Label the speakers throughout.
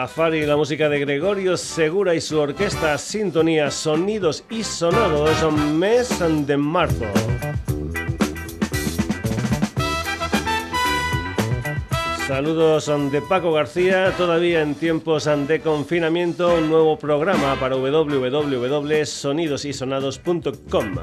Speaker 1: Rastafari, la música de Gregorio Segura y su orquesta Sintonía, Sonidos y Sonados, mes de marzo. Saludos de Paco García, todavía en tiempos de confinamiento, un nuevo programa para www.sonidosysonados.com.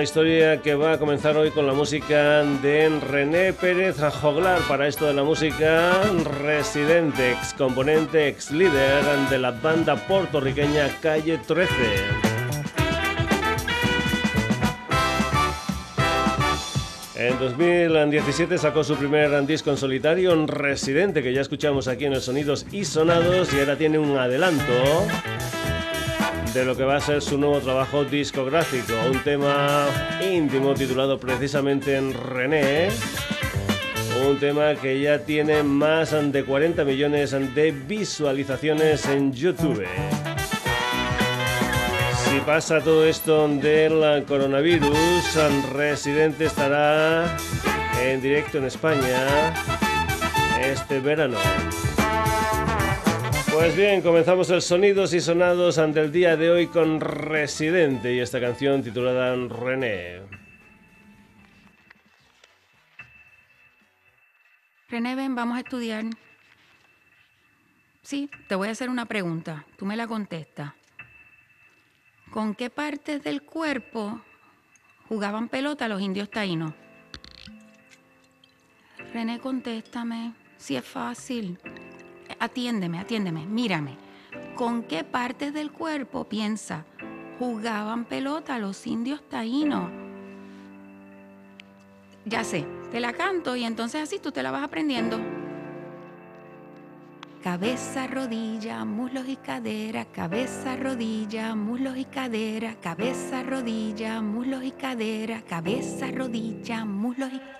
Speaker 1: una historia que va a comenzar hoy con la música de René Pérez Joglar, para esto de la música residente, ex componente, ex líder de la banda puertorriqueña Calle 13. En 2017 sacó su primer disco en solitario, Residente, que ya escuchamos aquí en los Sonidos y Sonados, y ahora tiene un adelanto de lo que va a ser su nuevo trabajo discográfico, un tema íntimo titulado precisamente en René, un tema que ya tiene más de 40 millones de visualizaciones en YouTube. Si pasa todo esto del coronavirus, Residente estará en directo en España este verano. Pues bien, comenzamos el Sonidos y Sonados ante el día de hoy con Residente y esta canción titulada René.
Speaker 2: René, ven, vamos a estudiar. Sí, te voy a hacer una pregunta. Tú me la contestas. ¿Con qué partes del cuerpo jugaban pelota los indios taínos? René, contéstame. Si es fácil atiéndeme, atiéndeme, mírame. ¿Con qué partes del cuerpo piensa jugaban pelota los indios taínos? Ya sé, te la canto y entonces así tú te la vas aprendiendo. Cabeza, rodilla, muslos y cadera, cabeza, rodilla, muslos y cadera, cabeza, rodilla, muslos y cadera, cabeza, rodilla, muslos y cadera.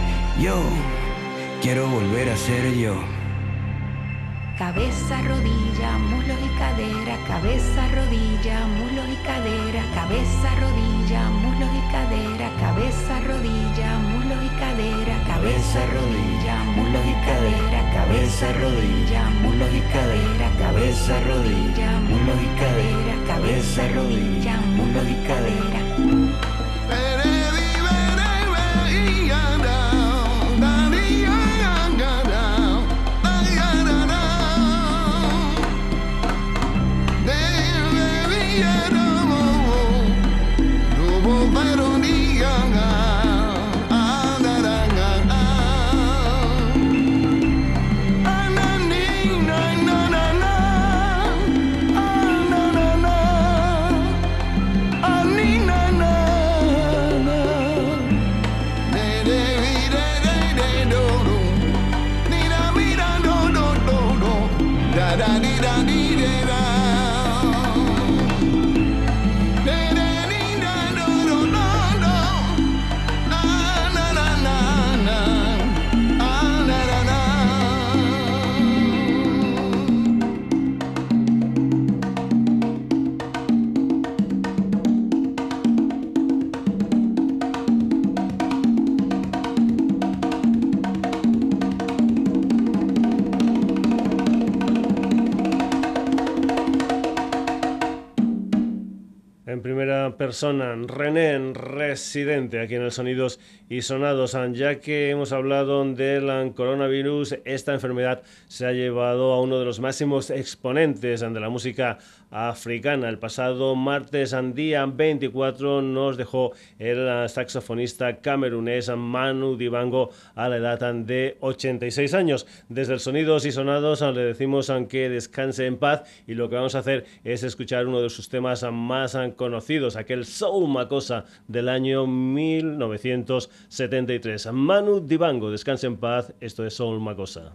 Speaker 3: Yo quiero volver a ser yo.
Speaker 2: Cabeza, rodilla, muslos y cadera, cabeza, rodilla, muslos y cadera, cabeza, rodilla, muslos y cadera, cabeza, rodilla, muslos y cadera, cabeza, rodilla, muslos y cadera, cabeza, rodilla, muslos y cadera, cabeza, rodilla, muslos y cadera, cabeza, rodilla, muslos y cadera.
Speaker 1: Persona, René, residente aquí en el Sonidos y Sonados, ya que hemos hablado del coronavirus, esta enfermedad se ha llevado a uno de los máximos exponentes de la música africana. El pasado martes, día 24, nos dejó el saxofonista camerunés Manu Dibango a la edad de 86 años. Desde el Sonidos y Sonados le decimos que descanse en paz y lo que vamos a hacer es escuchar uno de sus temas más conocidos, aquel Soul Macosa del año 1973. Manu Dibango, descanse en paz, esto es Soul Macosa.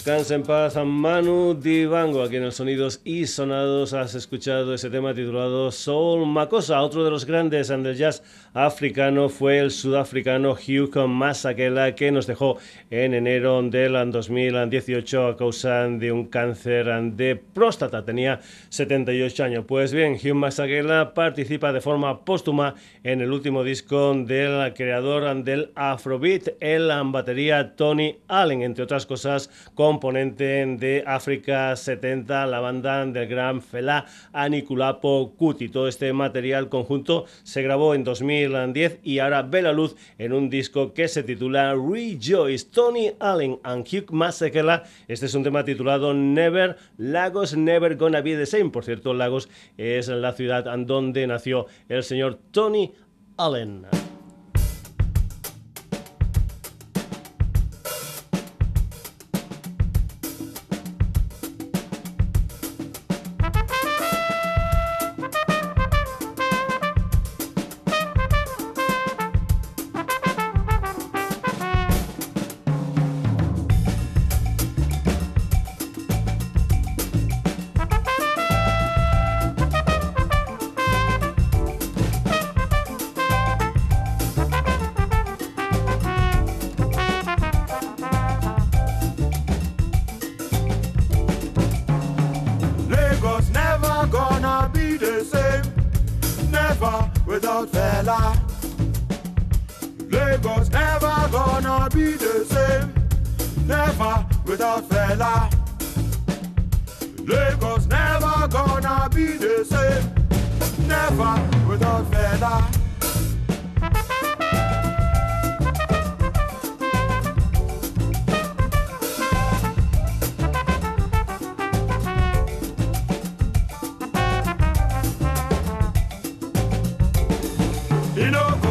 Speaker 1: Descansa en paz a Manu Dibango. Aquí en el Sonidos y Sonados has escuchado ese tema titulado Soul Makosa. Otro de los grandes del jazz africano fue el sudafricano Hugh Masakela que nos dejó en enero del 2018 a causa de un cáncer de próstata. Tenía 78 años. Pues bien, Hugh Masakela participa de forma póstuma en el último disco del creador del Afrobeat, el batería Tony Allen, entre otras cosas, componente de África 70, la banda del gran Fela Anikulapo Kuti. Todo este material conjunto se grabó en 2010 y ahora ve la luz en un disco que se titula Rejoice. Tony Allen and Hugh Masekela. Este es un tema titulado Never Lagos Never Gonna Be the Same. Por cierto, Lagos es la ciudad donde nació el señor Tony Allen.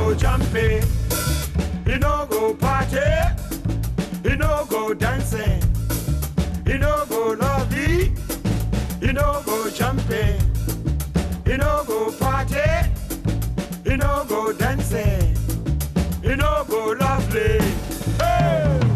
Speaker 4: go jumping, he no go party, he no go dancing, he no go lovey, he no go jumping,
Speaker 1: he
Speaker 4: no go party, he no go dancing, he no go lovely. Hey!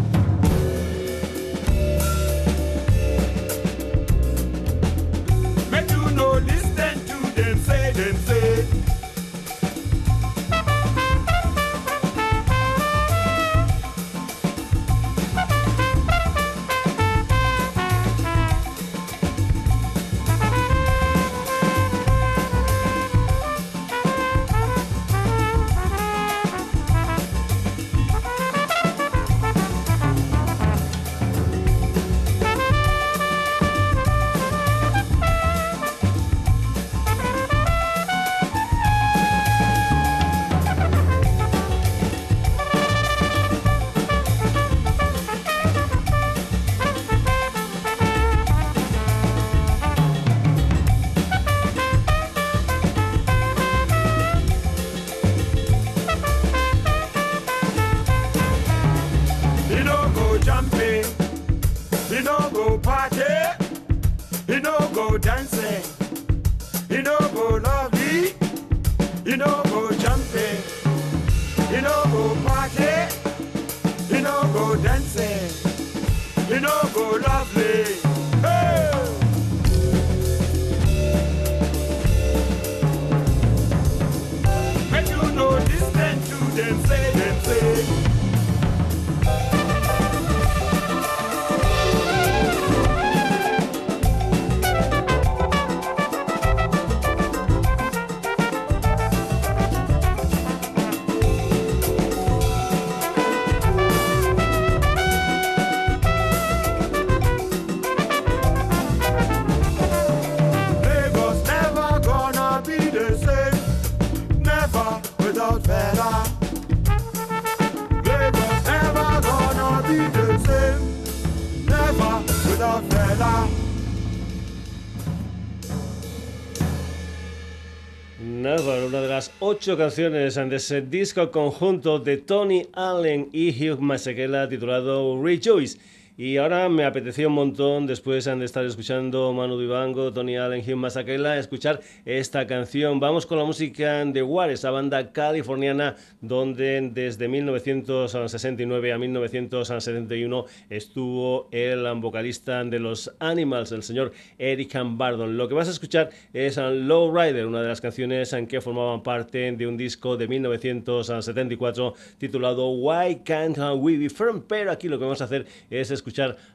Speaker 1: Canciones de ese disco conjunto de Tony Allen y Hugh Masekela titulado Rejoice. Y ahora me apeteció un montón, después de estar escuchando Manu Dibango, Tony Allen, Hugh Masaquela, escuchar esta canción. Vamos con la música de War, esa banda californiana donde desde 1969 a 1971 estuvo el vocalista de los Animals, el señor Eric Bardon. Lo que vas a escuchar es Low Rider, una de las canciones en que formaban parte de un disco de 1974 titulado Why Can't We Be Firm? Pero aquí lo que vamos a hacer es escuchar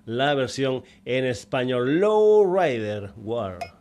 Speaker 1: la versión en español. Low Rider War.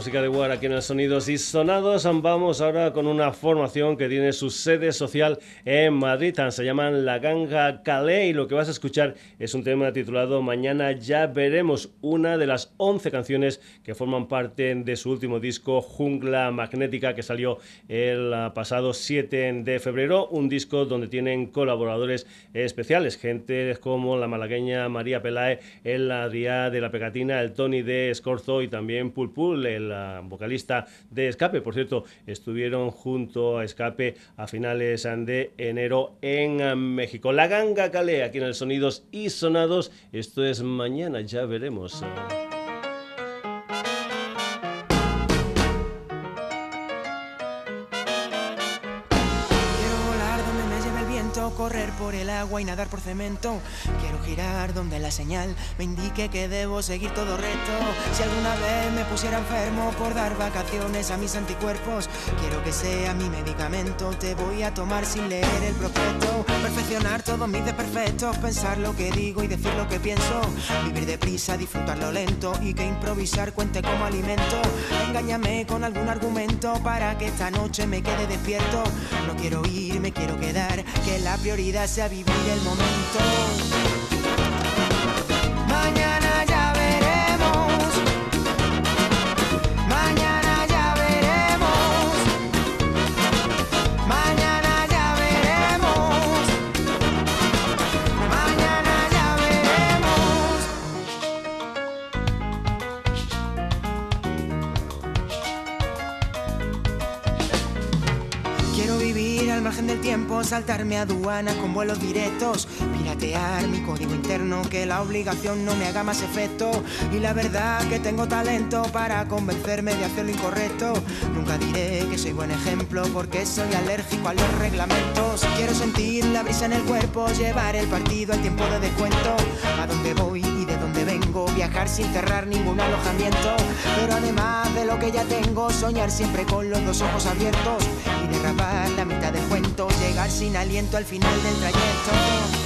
Speaker 1: Música de War aquí en el Sonidos y Sonados. Vamos ahora con una formación que tiene su sede social en Madrid. Se llaman La Ganga Calais y lo que vas a escuchar es un tema titulado Mañana ya veremos, una de las 11 canciones que forman parte de su último disco Jungla Magnética que salió el pasado 7 de febrero. Un disco donde tienen colaboradores especiales, gente como la malagueña María Pelae, el Adrià de la Pegatina, el Tony de Scorzo y también Pulpul, el ah, vocalista de Escape. Por cierto, estuvieron junto a Escape a finales de enero en ah, México. La ganga calé aquí en el Sonidos y Sonados. Esto es mañana, ya veremos.
Speaker 5: Por el agua y nadar por cemento. Quiero girar donde la señal me indique que debo seguir todo recto. Si alguna vez me pusiera enfermo por dar vacaciones a mis anticuerpos, quiero que sea mi medicamento. Te voy a tomar sin leer el prospecto. Perfeccionar todos mis desperfectos, pensar lo que digo y decir lo que pienso. Vivir deprisa, disfrutar lo lento y que improvisar cuente como alimento. Engáñame con algún argumento para que esta noche me quede despierto. No quiero ir, me quiero quedar, que la prioridad sea vivir el momento. Tiempo, saltarme aduanas con vuelos directos, piratear mi código interno, que la obligación no me haga más efecto. Y la verdad que tengo talento para convencerme de hacer lo incorrecto. Nunca diré que soy buen ejemplo porque soy alérgico a los reglamentos. Quiero sentir la brisa en el cuerpo, llevar el partido al tiempo de descuento. A dónde voy vengo, viajar sin cerrar ningún alojamiento. Pero además de lo que ya tengo, soñar siempre con los dos ojos abiertos y derrapar la mitad del cuento, llegar sin aliento al final del trayecto.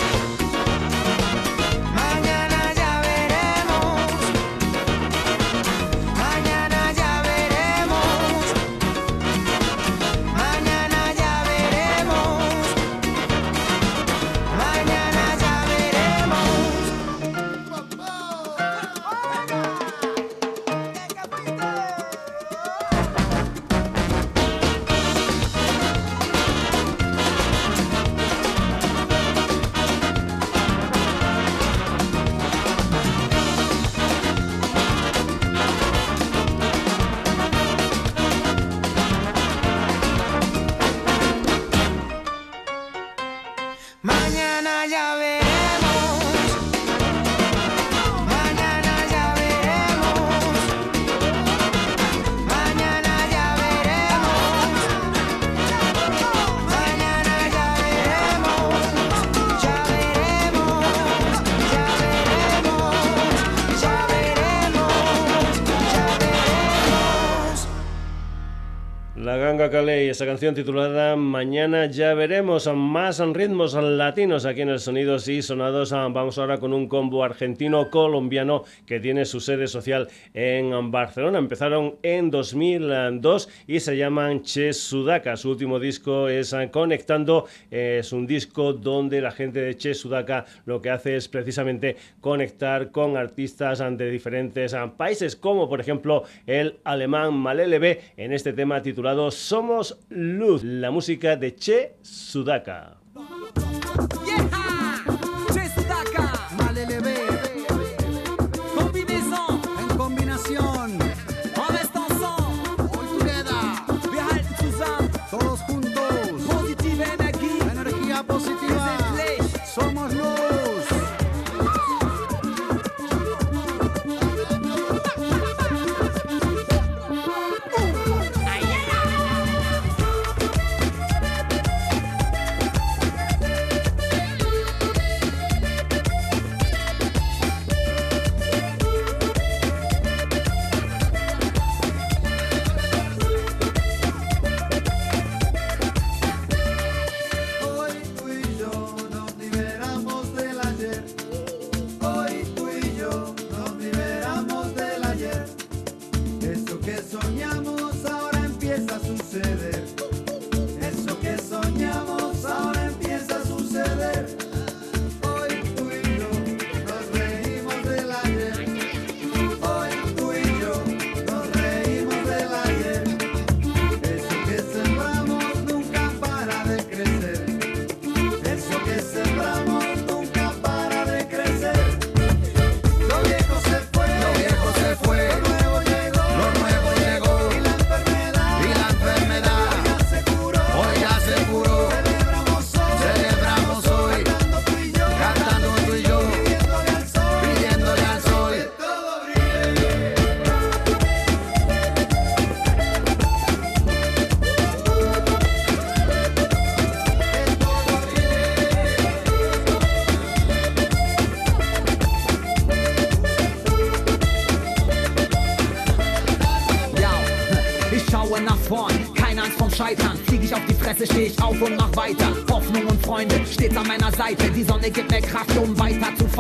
Speaker 1: Calais, esa canción titulada Mañana ya veremos más ritmos latinos aquí en el Sonidos y Sonados. Vamos ahora con un combo argentino-colombiano que tiene su sede social en Barcelona. Empezaron en 2002 y se llaman Che Sudaka. Su último disco es Conectando. Es un disco donde la gente de Che Sudaka lo que hace es precisamente conectar con artistas de diferentes países, como por ejemplo el alemán Malele B en este tema titulado Somos Luz, la música de Che Sudaka.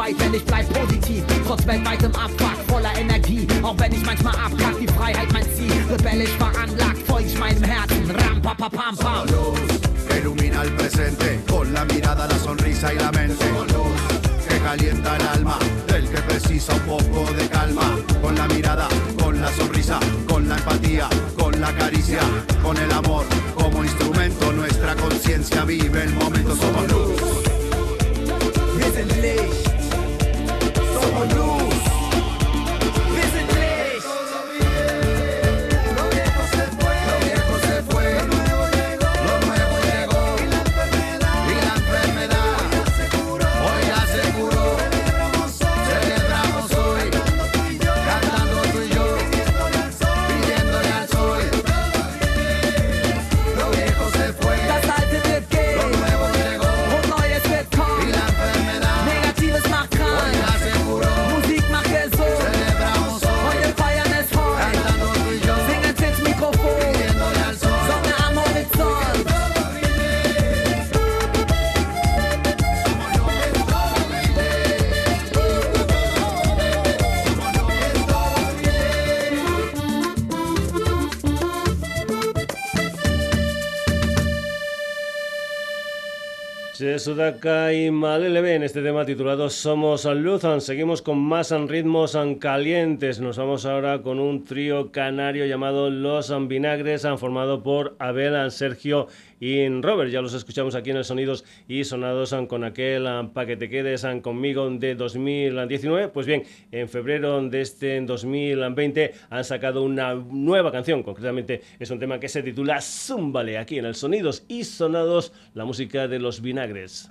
Speaker 6: Wife, wenn ich bleib positiv, trotz weltweit
Speaker 7: Che Sudaka y Malelebe en este tema titulado Somos Luzan. Seguimos con más ritmos calientes. Nos vamos ahora con un trío canario llamado Los Vinagres, formado por Abel, Sergio y Robert. Ya los escuchamos aquí en el Sonidos y Sonados ah, con aquel ah, Pa' que te quedes ah, conmigo de 2019. Pues bien, en febrero de este 2020 han sacado una nueva canción. Concretamente es un tema que se titula Zumbale aquí en el Sonidos y Sonados, la música de los vinagres.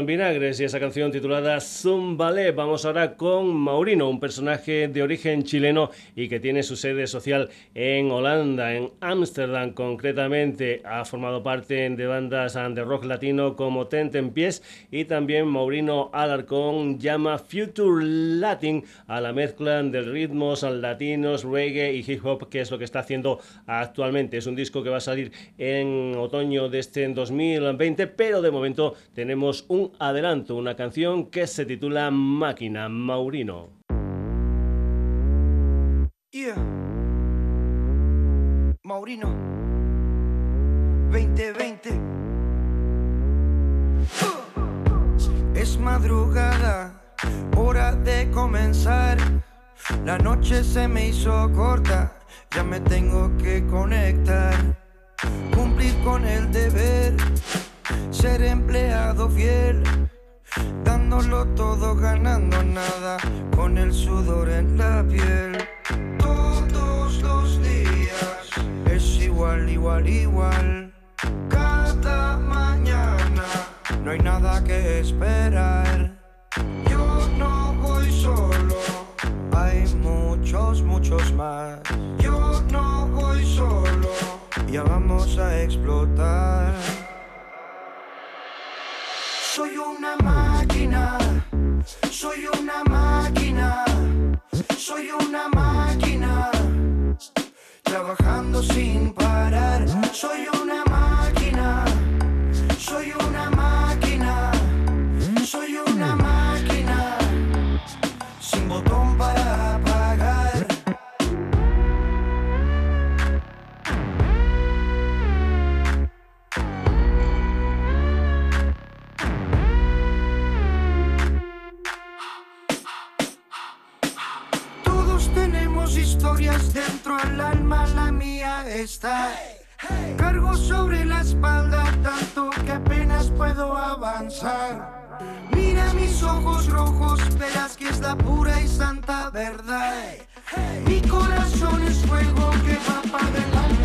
Speaker 8: Los
Speaker 1: Vinagres y esa canción titulada Zumbale. Vamos ahora con Maurino, un personaje de origen chileno y que tiene su sede social en Holanda, en Ámsterdam concretamente. Ha formado parte de bandas de rock latino como Tent en Pies y también Maurino Alarcón llama Future Latin a la mezcla de ritmos latinos, reggae y hip hop, que es lo que está haciendo actualmente. Es un disco que va a salir en otoño de este 2020, pero de momento tenemos un adelanto, una canción que se titula Máquina Maurino.
Speaker 9: Maurino 2020 Es madrugada, hora de comenzar. La noche se me hizo corta, ya me tengo que conectar. Cumplir con el deber ser empleado fiel, dándolo todo, ganando nada, con el sudor en la piel. Todos los días es igual, igual, igual. Cada mañana no hay nada que esperar. Yo no voy solo, hay muchos, muchos más. Yo no voy solo, ya vamos a explotar. Soy una máquina, soy una máquina, soy una máquina, trabajando sin parar. Soy una máquina, soy una está. Cargo sobre la espalda tanto que apenas puedo avanzar. Mira mis ojos rojos, verás que es la pura y santa verdad. Mi corazón es fuego que va para adelante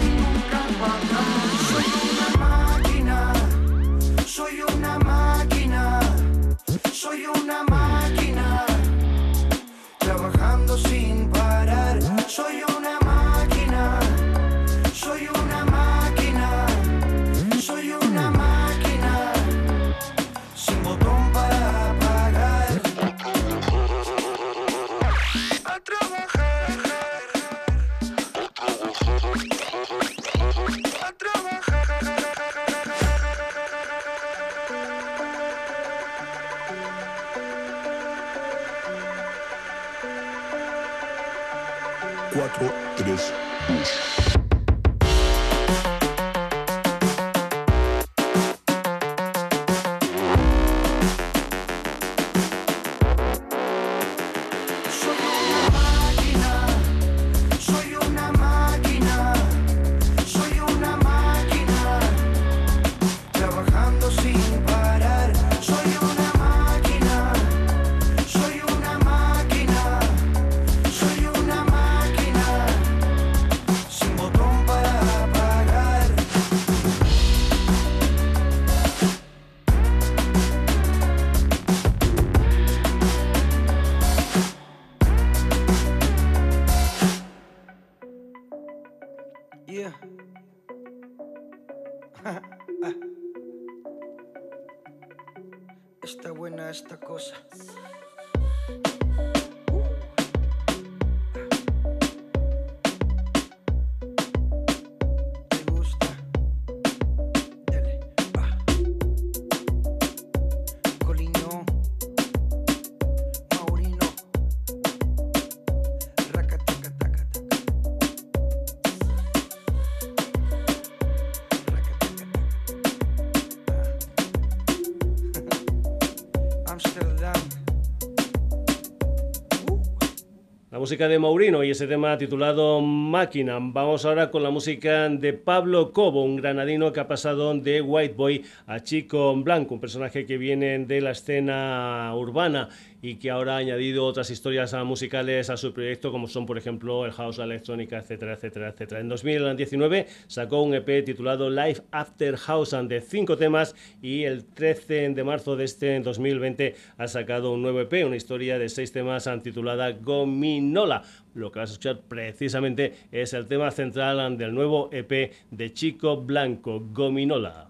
Speaker 10: La música de Maurino y ese tema titulado Máquina. Vamos ahora con la música de Pablo Cobo, un granadino que ha pasado de White Boy a Chico Blanco, un personaje que viene de la escena urbana y que ahora ha añadido otras historias musicales a su proyecto, como son, por ejemplo, el house, la electrónica, etcétera, etcétera, etcétera. En 2019 sacó un EP titulado Life After House de cinco temas y el 13 de marzo de este 2020 ha sacado un nuevo EP, una historia de seis temas titulada Gominola. Lo que vas a escuchar precisamente es el tema central del nuevo EP de Chico Blanco, Gominola.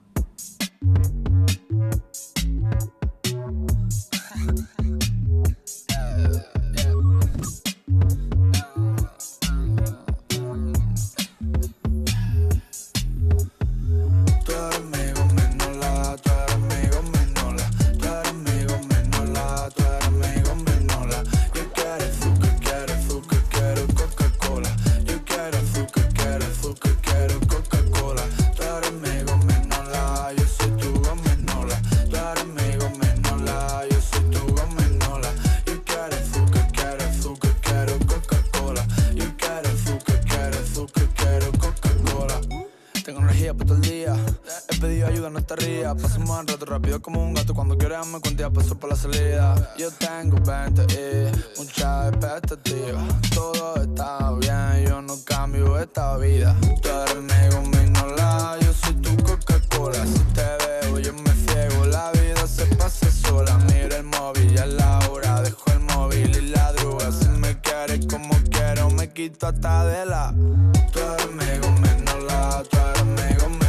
Speaker 10: Gominola, la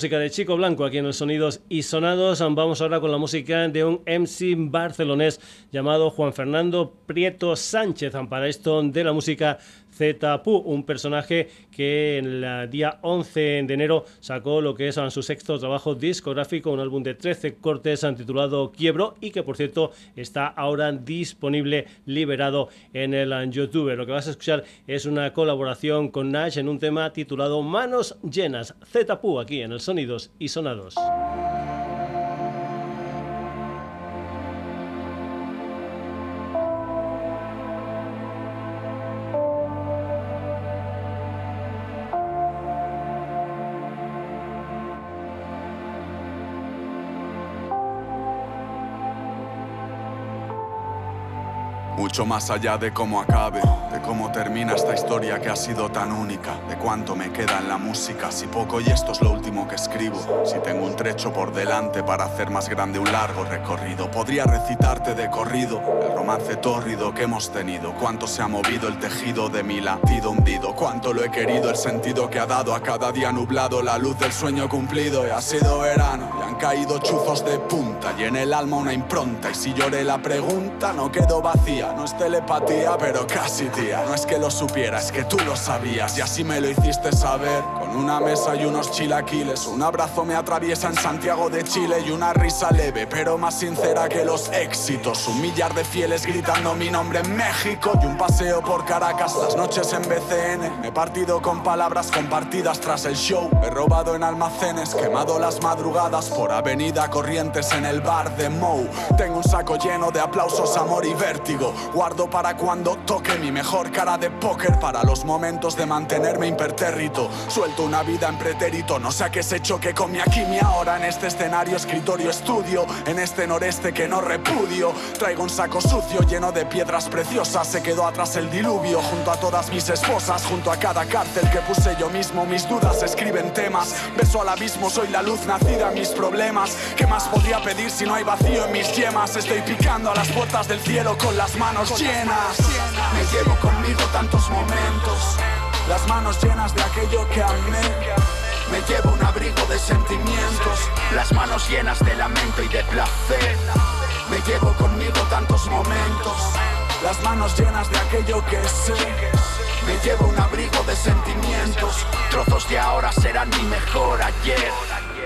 Speaker 10: música de Chico Blanco aquí en los Sonidos y Sonados. Vamos ahora con la música de un MC barcelonés llamado Juan Fernando Prieto Sánchez. Para esto de la música Zetapu, un personaje que el día 11 de enero sacó lo que es su sexto trabajo discográfico, un álbum de 13 cortes titulado Quiebro y que por cierto está ahora disponible, liberado en el YouTube. Lo que vas a escuchar es una colaboración con Nash en un tema titulado Manos Llenas, Zetapu aquí en el Sonidos y Sonados.
Speaker 11: Mucho más allá de cómo acabe, de cómo termina esta historia que ha sido tan única, de cuánto me queda en la música, si poco y esto es lo último que escribo, si tengo un trecho por delante para hacer más grande un largo recorrido, podría recitarte de corrido el romance tórrido que hemos tenido, cuánto se ha movido el tejido de mi latido hundido, cuánto lo he querido, el sentido que ha dado a cada día nublado, la luz del sueño cumplido y ha sido verano caído chuzos de punta y en el alma una impronta. Y si lloré la pregunta no quedó vacía, no es telepatía pero casi tía, no es que lo supiera, es que tú lo sabías. Y así me lo hiciste saber, con una mesa y unos chilaquiles, un abrazo me atraviesa en Santiago de Chile y una risa leve pero más sincera que los éxitos, un millar de fieles gritando mi nombre en México y un paseo por Caracas, las noches en BCN, me he partido con palabras compartidas tras el show, he robado en almacenes, quemado las madrugadas por avenida Corrientes en el bar de Mou, tengo un saco lleno de aplausos, amor y vértigo, guardo para cuando toque mi mejor cara de póker para los momentos de mantenerme impertérrito. Suelto una vida en pretérito, no sé a qué se choque con mi aquí, mi ahora en este escenario, escritorio, estudio, en este noreste que no repudio. Traigo un saco sucio lleno de piedras preciosas, se quedó atrás el diluvio junto a todas mis esposas, junto a cada cárcel que puse yo mismo. Mis dudas escriben temas, beso al abismo, soy la luz nacida mis problemas. ¿Qué más podría pedir si no hay vacío en mis yemas? Estoy picando a las puertas del cielo con las manos llenas. Me llevo conmigo tantos momentos, las manos llenas de aquello que amé. Me llevo un abrigo de sentimientos, las manos llenas de lamento y de placer. Me llevo conmigo tantos momentos, las manos llenas de aquello que sé. Me llevo un abrigo de sentimientos, trozos de ahora serán mi mejor ayer.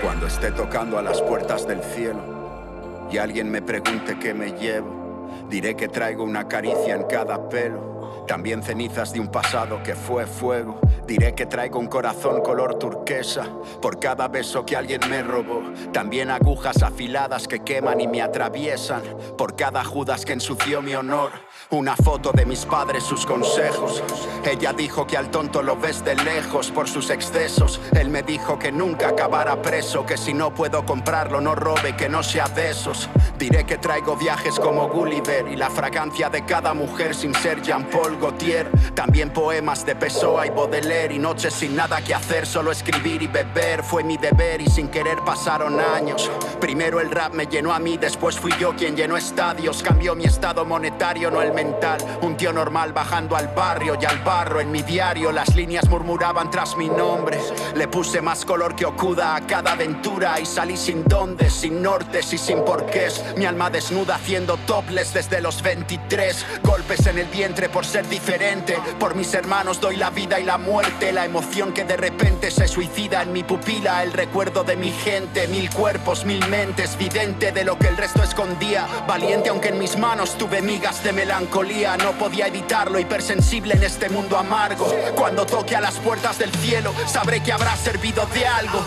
Speaker 11: Cuando esté tocando a las puertas del cielo y alguien me pregunte qué me llevo, diré que traigo una caricia en cada pelo. También cenizas de un pasado que fue fuego. Diré que traigo un corazón color turquesa por cada beso que alguien me robó. También agujas afiladas que queman y me atraviesan por cada Judas que ensució mi honor. Una foto de mis padres, sus consejos. Ella dijo que al tonto lo ves de lejos por sus excesos. Él me dijo que nunca acabara preso, que si no puedo comprarlo no robe, que no sea de esos. Diré que traigo viajes como Gulliver y la fragancia de cada mujer sin ser Jean-Paul Gaultier. También poemas de Pessoa y Baudelaire y noches sin nada que hacer, solo escribir y beber. Fue mi deber y sin querer pasaron años. Primero el rap me llenó a mí, después fui yo quien llenó estadios. Cambió mi estado monetario, no el mental. Un tío normal bajando al barrio y al barro. En mi diario las líneas murmuraban tras mi nombre. Le puse más color que Okuda a cada aventura y salí sin dónde, sin nortes y sin porqués. Mi alma desnuda haciendo topless desde los 23. Golpes en el vientre por ser diferente. Por mis hermanos doy la vida y la muerte. La emoción que de repente se suicida en mi pupila. El recuerdo de mi gente. Mil cuerpos, mil mentes. Vidente de lo que el resto escondía. Valiente aunque en mis manos tuve migas de melancolía. No podía evitarlo. Hipersensible en este mundo amargo. Cuando toque a las puertas del cielo, sabré que habrá servido de algo.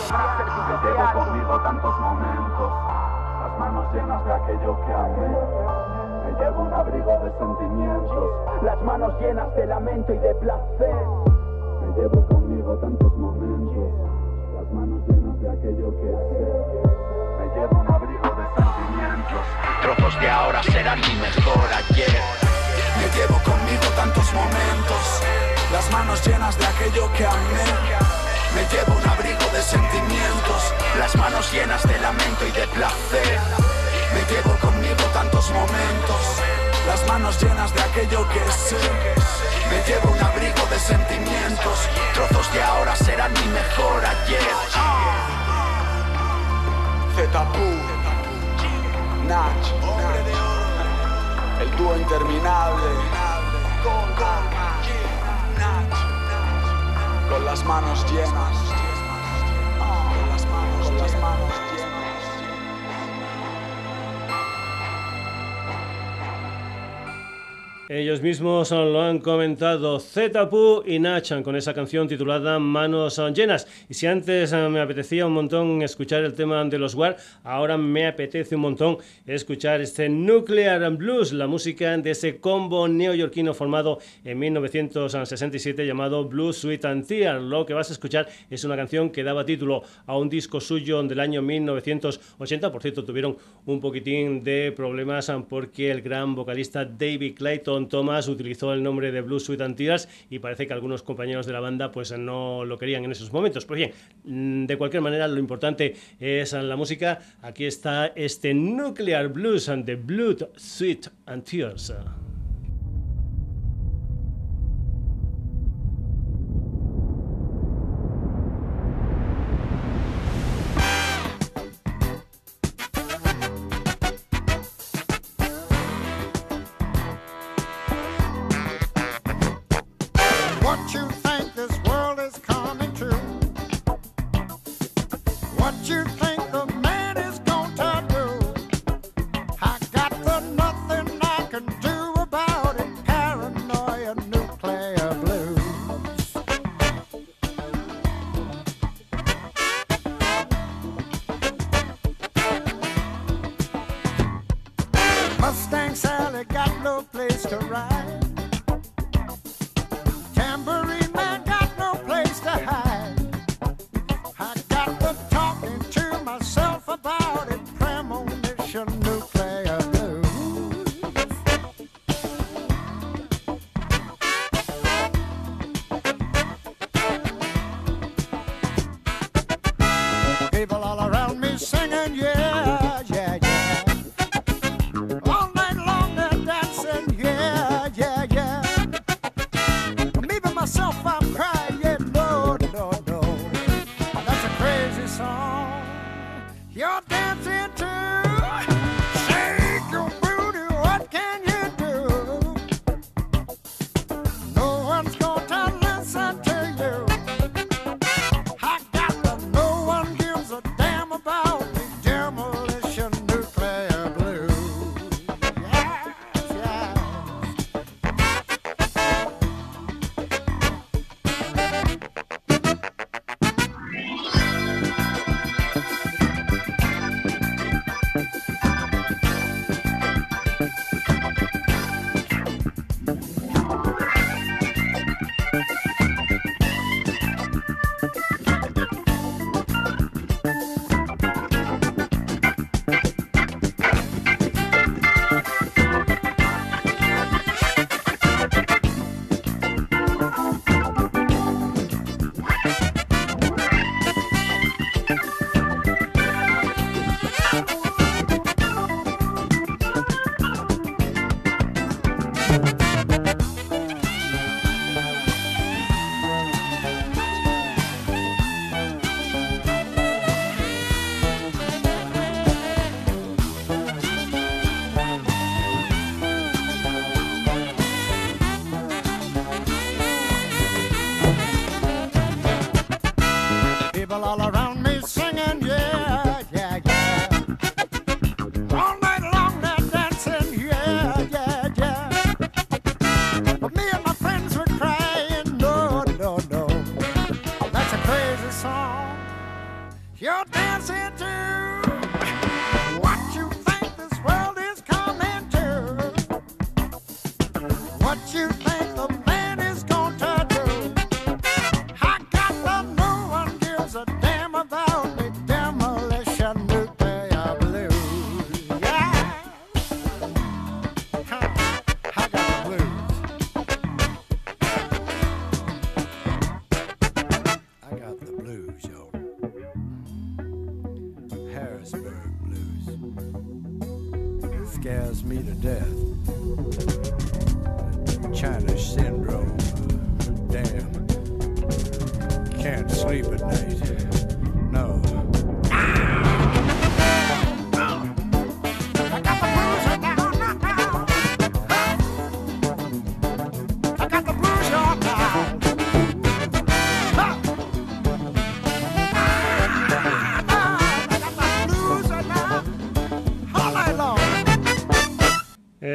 Speaker 11: Llevo conmigo tantos momentos. Las manos llenas de aquello que amé. Me llevo un abrigo de sentimientos. Las manos llenas de lamento y de placer. Me llevo conmigo tantos momentos. Las manos llenas de aquello que sé. Me llevo un abrigo de sentimientos. Trozos de ahora serán mi mejor ayer. Me llevo conmigo tantos momentos. Las manos llenas de aquello que amé. Me llevo un abrigo de sentimientos, las manos llenas de lamento y de placer. Me llevo conmigo tantos momentos, las manos llenas de aquello que sé. Me llevo un abrigo de sentimientos, trozos de ahora serán mi mejor ayer. Zetapu, Nach, el dúo interminable. Con las manos llenas.
Speaker 1: Ellos mismos lo han comentado Zetapu y Nachan con esa canción titulada Manos Llenas. Y si antes eh, me apetecía un montón escuchar el tema de los War, ahora me apetece un montón escuchar este Nuclear Blues, la música de ese combo neoyorquino formado en 1967 llamado Blues Sweet and Tear. Lo que vas a escuchar es una canción que daba título a un disco suyo del año 1980. Por cierto, tuvieron un poquitín de problemas porque el gran vocalista David Clayton
Speaker 12: Don Thomas utilizó el nombre de Blue Sweet and Tears y parece que algunos compañeros de la banda pues no lo querían en esos momentos. Pues bien, mm, de cualquier manera lo importante es la música. Aquí está este Nuclear Blues and the Blood, Sweet and Tears.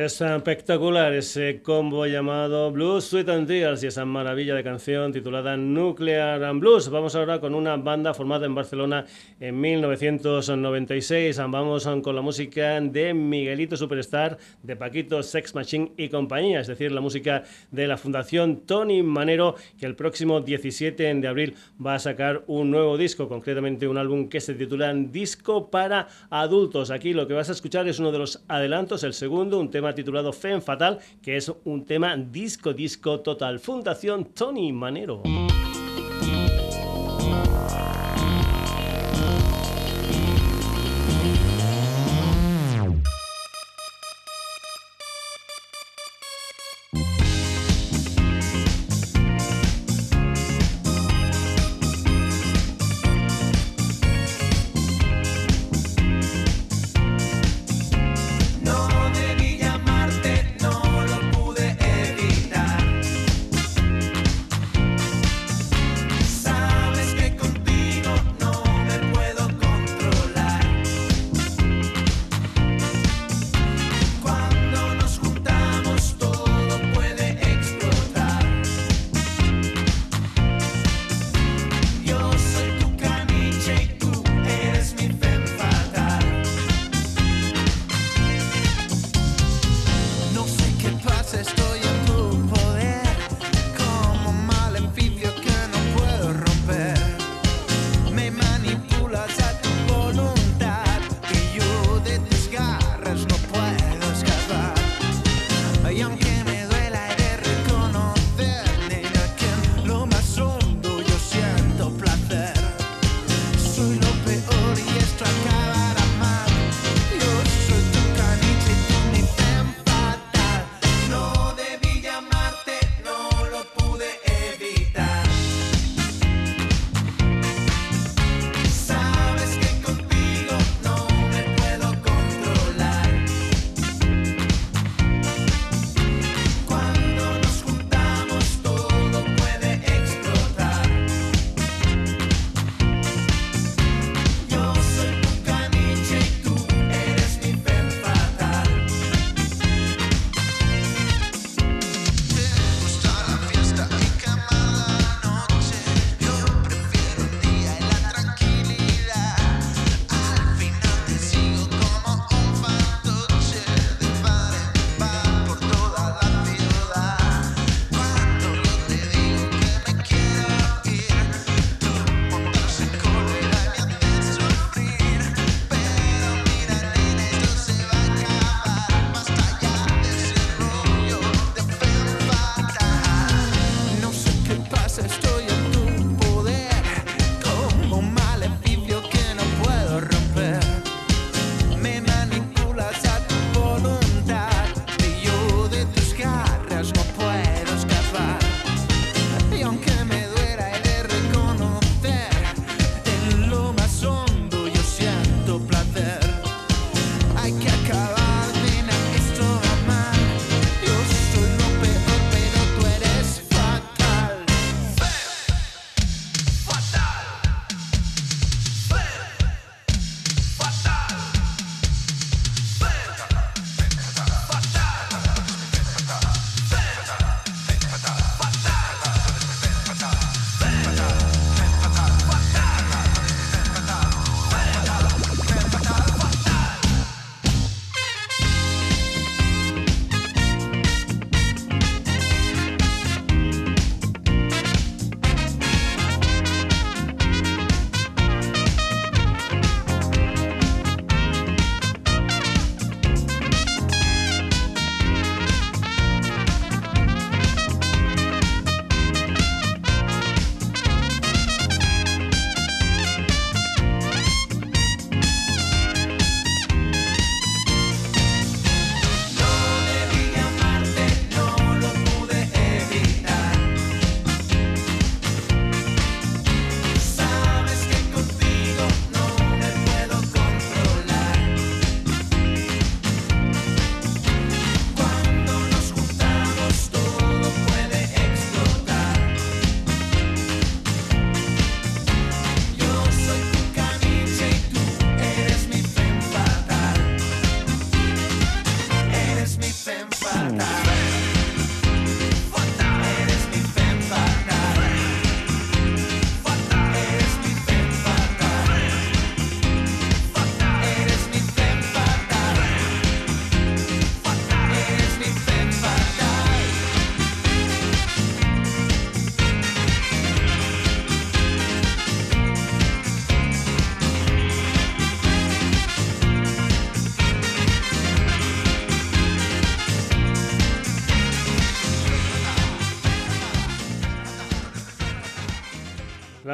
Speaker 12: Espectacular ese combo llamado Blues Sweet and Tears y esa maravilla de canción titulada Nuclear and Blues. Vamos ahora con una banda formada en Barcelona en 1996. Vamos con la música de Miguelito Superstar, de Paquito Sex Machine y compañía, es decir, la música de la Fundación Tony Manero, que el próximo 17 de abril va a sacar un nuevo disco, concretamente un álbum que se titula Disco para Adultos. Aquí lo que vas a escuchar es uno de los adelantos, el segundo, un tema titulado
Speaker 1: Fen Fatal, que es un tema disco disco total. Fundación Tony Manero.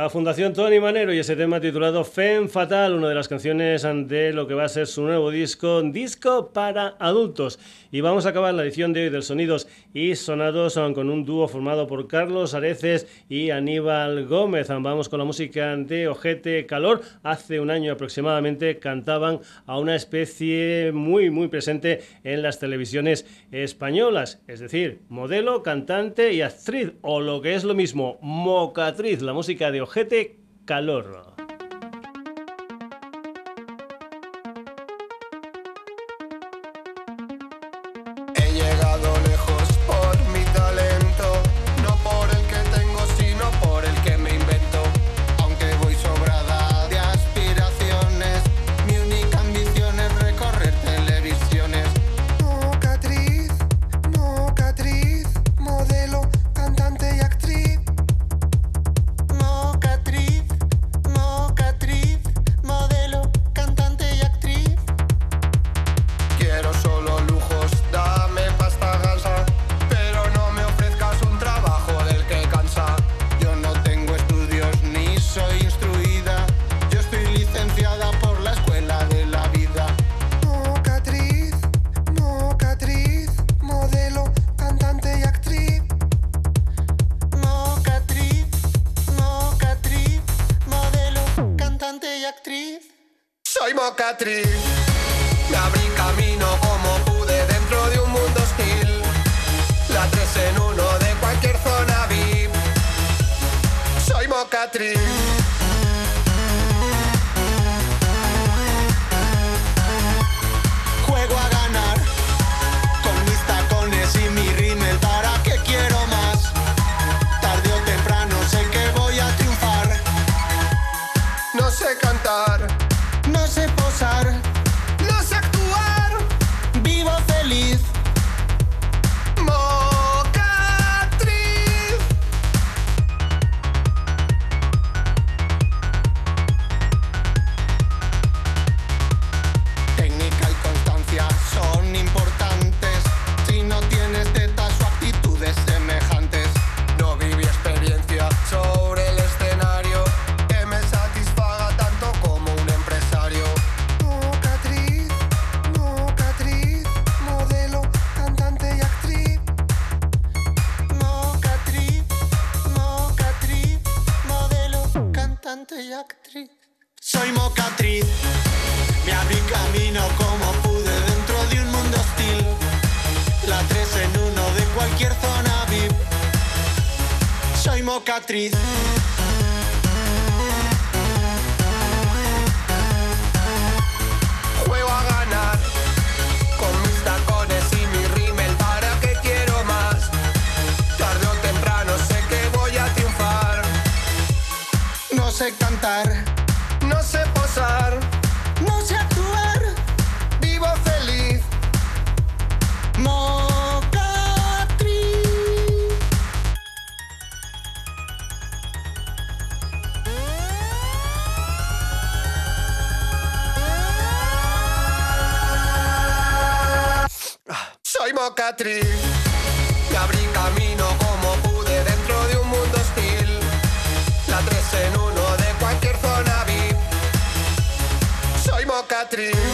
Speaker 13: Fundación Tony Manero y ese tema titulado Femme Fatal, una de las canciones de lo que va a ser su nuevo disco, disco para adultos. Y vamos a acabar la edición de hoy del Sonidos y Sonados con un dúo formado por Carlos Areces y Aníbal Gómez. Vamos con la música de Ojete Calor. Hace un año aproximadamente cantaban a una especie muy, muy presente en las televisiones españolas, es decir, modelo, cantante y actriz, o lo que es lo mismo, mocatriz, la música de Ojete Calor.
Speaker 14: cicatriz. Beatriz, que abrí camino como pude dentro de un mundo hostil. La tres en uno de cualquier zona VIP. Soy Mocatriz.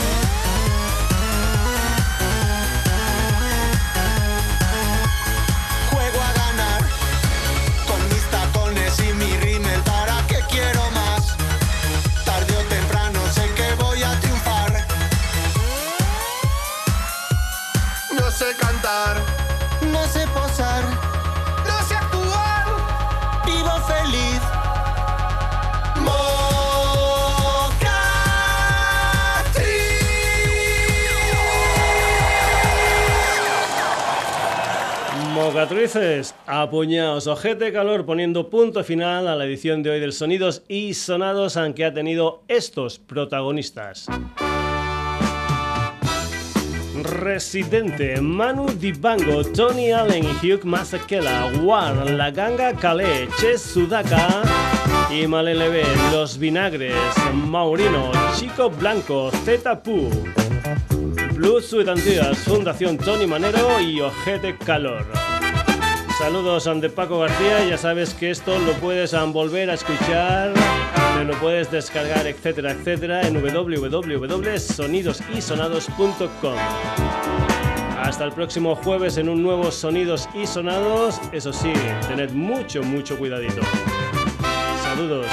Speaker 13: Mocatrices, apuñaos, ojete calor, poniendo punto final a la edición de hoy del Sonidos y Sonados, aunque ha tenido estos protagonistas. Residente, Manu Dibango, Tony Allen y Hugh Masekela, War, La Ganga Calais, Ches Sudaka y Malelebe, Los Vinagres, Maurino, Chico Blanco, Zeta Pu, Blue Suetantías, Fundación Tony Manero y Ojete Calor.
Speaker 1: Saludos de Paco García. Ya sabes que esto lo puedes volver a escuchar, lo puedes descargar, etcétera, etcétera, en www.sonidosisonados.com. Hasta el próximo jueves en un nuevo Sonidos y Sonados. Eso sí, tened mucho, mucho cuidadito. Saludos.